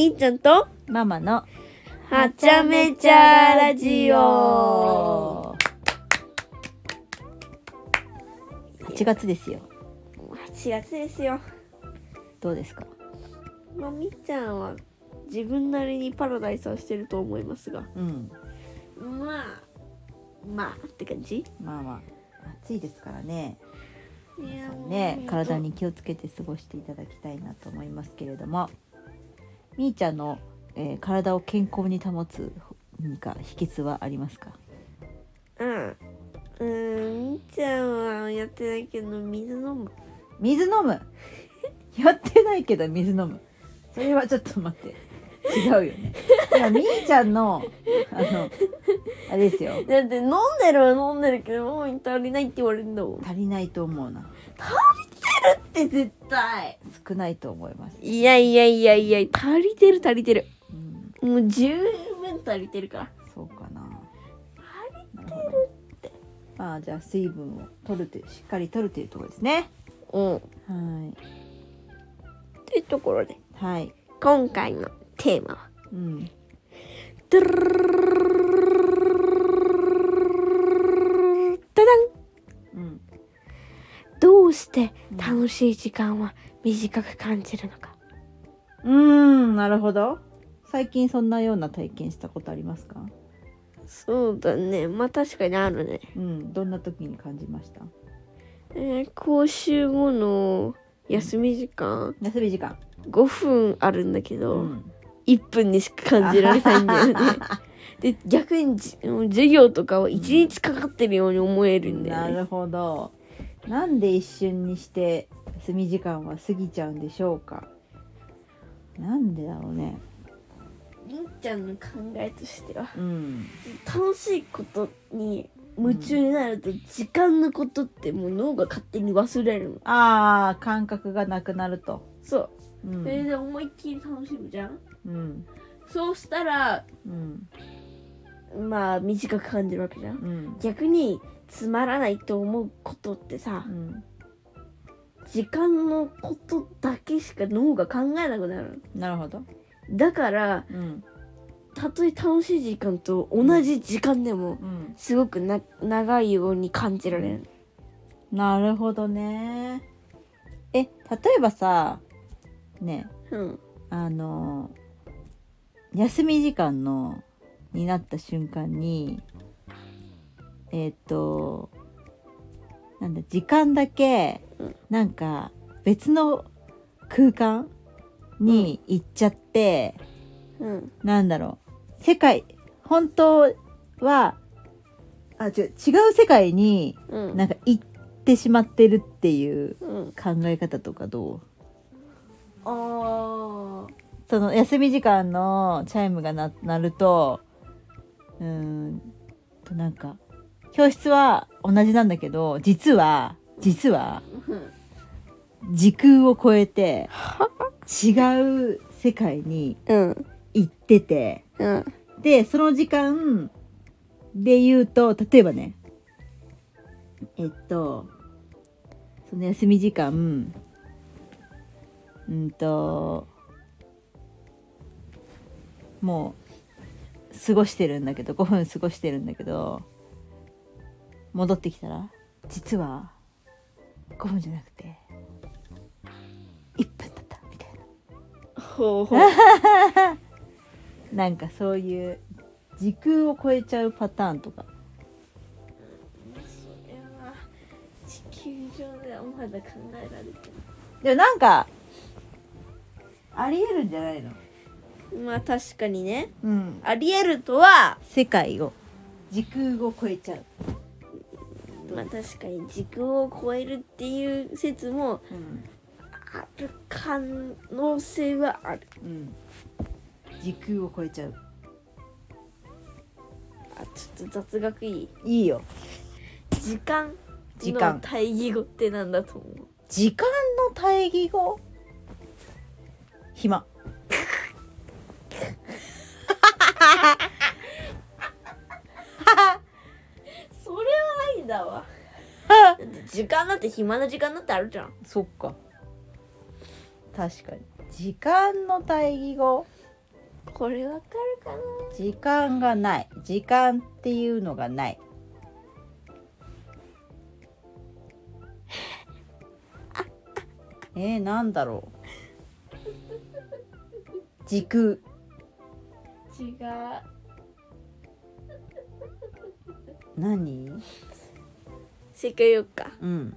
みーちゃんとママのはちゃめちゃラジオ。8月ですよ。8月ですよ。どうですか？まあみーちゃんは自分なりにパラダイスはしてると思いますが。うん。まあまあって感じ？まあまあ暑いですからね。いや皆さんね体に気をつけて過ごしていただきたいなと思いますけれどもみーちゃんの、えー体を健康に保つ何か秘訣はありますか？うん。うーんみーちゃんはやってないけど水飲む。水飲む？やってないけど水飲む。それはちょっと待って。違うよね。いやみーちゃんのあのあれですよ。だって飲んでるは飲んでるけどもう足りないって言われるんだもん。足りないと思うなって絶対。少ないと思います、いやいやいやいや足りてる足りてる。うん、もう十分足りてるから。そうかな。なるほどまあじゃあ水分を取るというしっかり取るというところですね。うん。はい。というところで。はい。今回のテーマは。うんして楽しい時間は短く感じるのか。うーんなるほど。最近そんなような体験したことありますか？そうだね。まあ確かにあるね。うんどんな時に感じました？えー、講習後の休み時間。休み時間。5分あるんだけど、うん。1分にしか感じられないんだよね。で逆にじ授業とかは1日かかってるように思えるんだよね、なるほどなんで一瞬にして休み時間は過ぎちゃうんでしょうか？なんでだろうね。りんちゃんの考えとしてはうん。楽しいことに夢中になると時間のことってもう脳が勝手に忘れるの。あー感覚がなくなると。そう。うん。それで思いっきり楽しむじゃん。うん。そうしたらうん。まあ短く感じるわけじゃん。うん。逆につまらないと思うことってさうん。時間のことだけしか脳が考えなくなるなるほど。だからうん。たとえ楽しい時間と同じ時間でもうん。すごくな長いように感じられる。なるほどね。え例えばさねうん。あの休み時間のになった瞬間にえっ、となんだ時間だけうん。なんか別の空間に行っちゃって、うん。なんだろう。世界本当はあ違う違う世界にうん。なんか行ってしまってるっていううん。考え方とかどう？あー。その休み時間のチャイムがな鳴るとうーんとなんか教室は同じなんだけど実は実は時空を超えて違う世界に行っててうんでその時間で言うと例えばねえっとその休み時間うんともう過ごしてるんだけど5分過ごしてるんだけど戻ってきたら実は5分じゃなくて1分だったみたいな。ほうほう。なんかそういう時空を超えちゃうパターンとか。それは地球上ではまだ考えられてでもなんかありえるんじゃないの？ないまあ確かにね。うん。ありえるとは世界を時空を超えちゃう、まあ確かに時空を超えるっていう説もうんある可能性はある。うん、時空を超えちゃう。あちょっと雑学いい？いいよ。時間の時間。対義語ってなんだと思う？時間の対義語？暇だわ。時間だって暇な時間だってあるじゃん。そっか。確かに。時間の対義語？これわかるかな？時間がない。時間っていうのがない。えー、なんだろう？時空。違う。何？正解よっか。うん。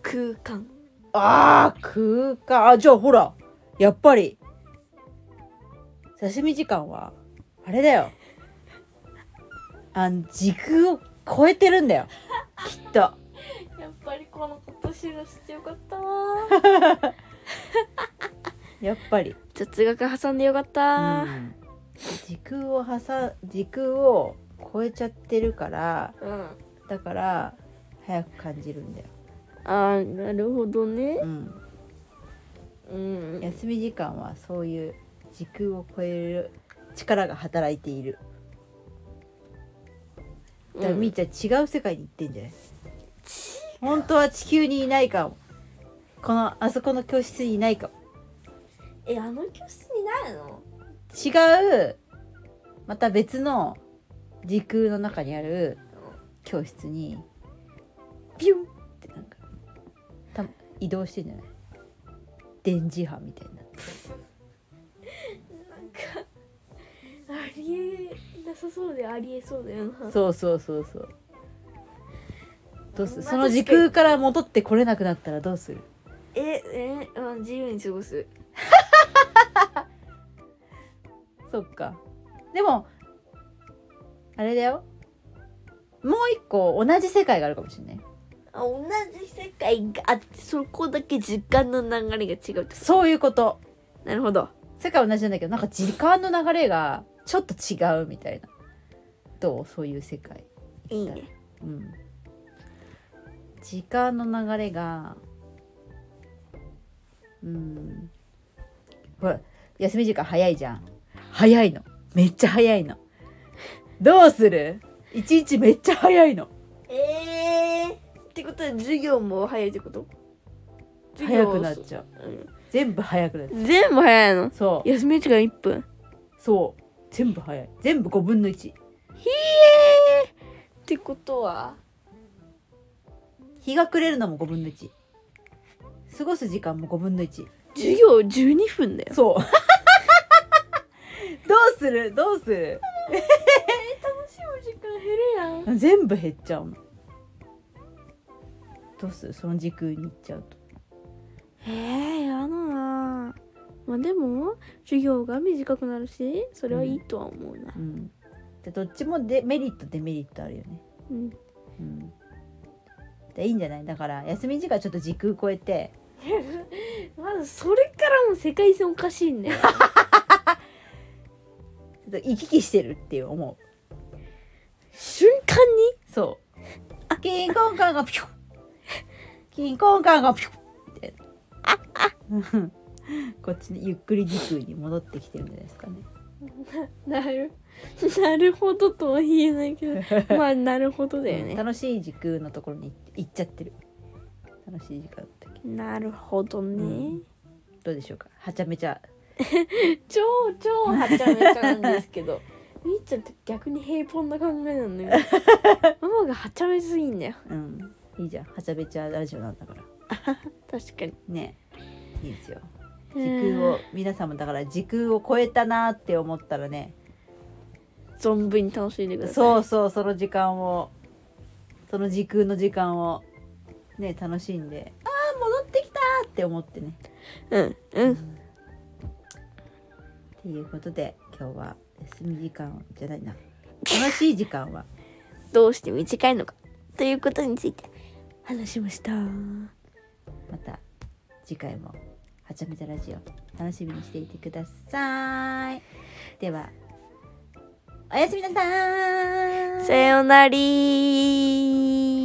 空間。あー空間。あじゃあほらやっぱり刺身時間はあれだよ。あの時空を超えてるんだよ。きっと。やっぱりこのこと知らせてよかったわ やっぱり、雑学挟んでよかっうたん、時空を挟時空を超えちゃってるからうん。だから早く感じるんだよ、あーなるほどね。うん、うん。休み時間はそういう時空を超える力が働いている。だからみーちゃん違う世界に行ってんじゃない？本当は地球にいないかも。このあそこの教室にいないかも。えあの教室にないの？違うまた別の時空の中にある教室にピュンってなんかた移動してんじゃない？電磁波みたいになって。なんかありえなさそうでありえそうだよな。そうそうそうそう。どうする？まあその時空から戻ってこれなくなったらどうする？ええあ自由に過ごす。そっか。でもあれだよ。もう一個同じ世界があるかもしれない。あ同じ世界があってそこだけ時間の流れが違うそういうこと。なるほど。世界同じなんだけどなんか時間の流れがちょっと違うみたいな。どう？そういう世界いいね。うん。時間の流れがうん。ほら休み時間早いじゃん。早いの。めっちゃ早いの。どうする？一日めっちゃ早いの。えー、ってことは授業も早いってこと？早くなっちゃう。う、全部早くなっちゃう。ん、全部早いの？うそう。休み時間1分？そう。全部早い。全部5分の1ひえってことは？日が暮れるのも5分の1過ごす時間も5分の1授業12分だよ。そう。どうする？どうする？楽しむ時間減るやん。全部減っちゃうのどうする？その時空に行っちゃうと。えー、やだな。まあでも授業が短くなるしそれはいいとは思うな。うん。でどっちもデメリットデメリットあるよね。うん。うん。でいいんじゃない？だから休み時間ちょっと時空超えて。まずそれからも世界線おかしいんだよちょっと行き来してるっていう思う。瞬間に？そう。キンコンカンがピュッキンコンカンがピュッって。う んこっちにゆっくり時空に戻ってきてるんじゃないですかね。なる なるほどとは言えないけどまあなるほどだようんね楽しい時空のところに行っちゃってる。楽しい時間だったっけなるほどね、うん。どうでしょうか？はちゃめちゃ。超超はちゃめちゃなんですけど。みーちゃんって逆に平凡な考えなんだよママがはちゃめすぎんだよ。うんいいじゃん。はちゃめちゃラジオなんだから。確かに。ね。いいですよ。時空を皆さんもだから時空を超えたなって思ったらね。存分に楽しんでください。そうそうその時間をその時空の時間をね楽しんで。ああ戻ってきたーって思ってね。うん。うん。っていうことで今日は休み時間じゃないな。楽しい時間は。どうして短いのか。ということについて話しました。また次回もはちゃめちゃラジオ楽しみにしていてください。ではおやすみなさーい。さよなり